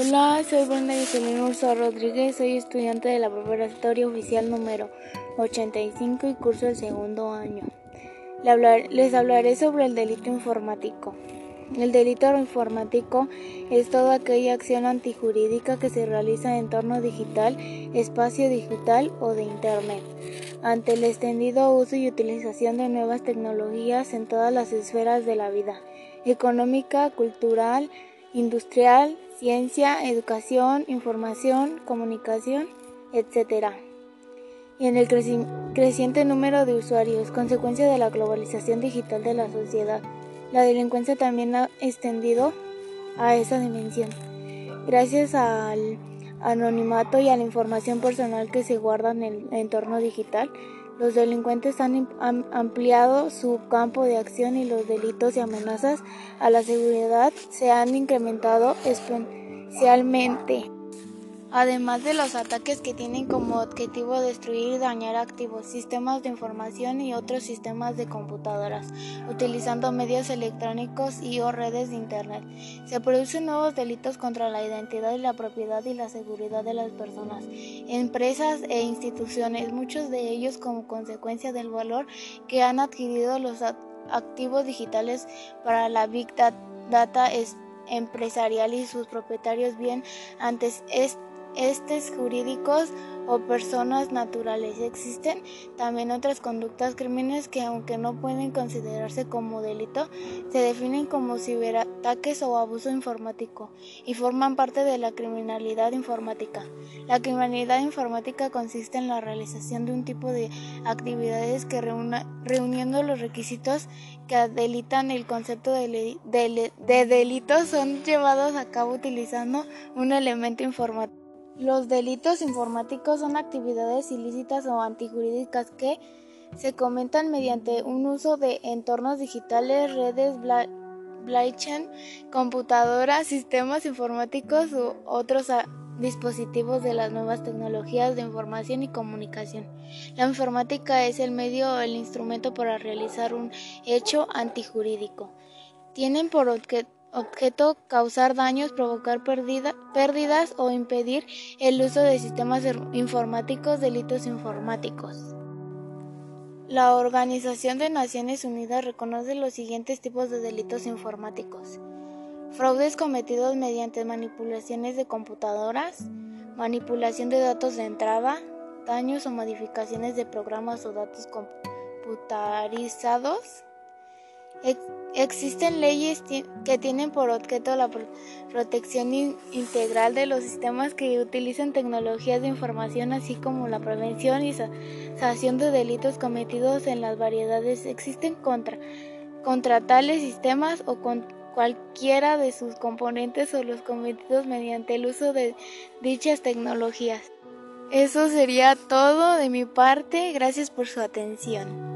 Hola, soy Brenda Giselina Urso Rodríguez, soy estudiante de la preparatoria oficial número 85 y curso el segundo año. Les hablaré sobre el delito informático. El delito informático es toda aquella acción antijurídica que se realiza en entorno digital, espacio digital o de Internet, ante el extendido uso y utilización de nuevas tecnologías en todas las esferas de la vida, económica, cultural, industrial, ciencia, educación, información, comunicación, etc. Y en el creciente número de usuarios, consecuencia de la globalización digital de la sociedad, la delincuencia también ha extendido a esa dimensión. Gracias al anonimato y a la información personal que se guarda en el entorno digital, los delincuentes han ampliado su campo de acción y los delitos y amenazas a la seguridad se han incrementado exponencialmente además de los ataques que tienen como objetivo destruir y dañar activos, sistemas de información y otros sistemas de computadoras, utilizando medios electrónicos y o redes de Internet. Se producen nuevos delitos contra la identidad y la propiedad y la seguridad de las personas, empresas e instituciones, muchos de ellos como consecuencia del valor que han adquirido los activos digitales para la Big Data empresarial y sus propietarios bien antes este estes jurídicos o personas naturales. Existen también otras conductas crímenes que aunque no pueden considerarse como delito, se definen como ciberataques o abuso informático y forman parte de la criminalidad informática. La criminalidad informática consiste en la realización de un tipo de actividades que reuniendo los requisitos que delitan el concepto de, de delitos son llevados a cabo utilizando un elemento informático. Los delitos informáticos son actividades ilícitas o antijurídicas que se comentan mediante un uso de entornos digitales, redes, blockchain, computadoras, sistemas informáticos u otros dispositivos de las nuevas tecnologías de información y comunicación. La informática es el medio o el instrumento para realizar un hecho antijurídico. Tienen por objeto objeto causar daños, provocar pérdidas o impedir el uso de sistemas informáticos, delitos informáticos. La Organización de Naciones Unidas reconoce los siguientes tipos de delitos informáticos. Fraudes cometidos mediante manipulaciones de computadoras, manipulación de datos de entrada, daños o modificaciones de programas o datos computarizados, existen leyes que tienen por objeto la protección integral de los sistemas que utilizan tecnologías de información, así como la prevención y sanción de delitos cometidos en las variedades. Existen contra, contra tales sistemas o con cualquiera de sus componentes o los cometidos mediante el uso de dichas tecnologías. Eso sería todo de mi parte. Gracias por su atención.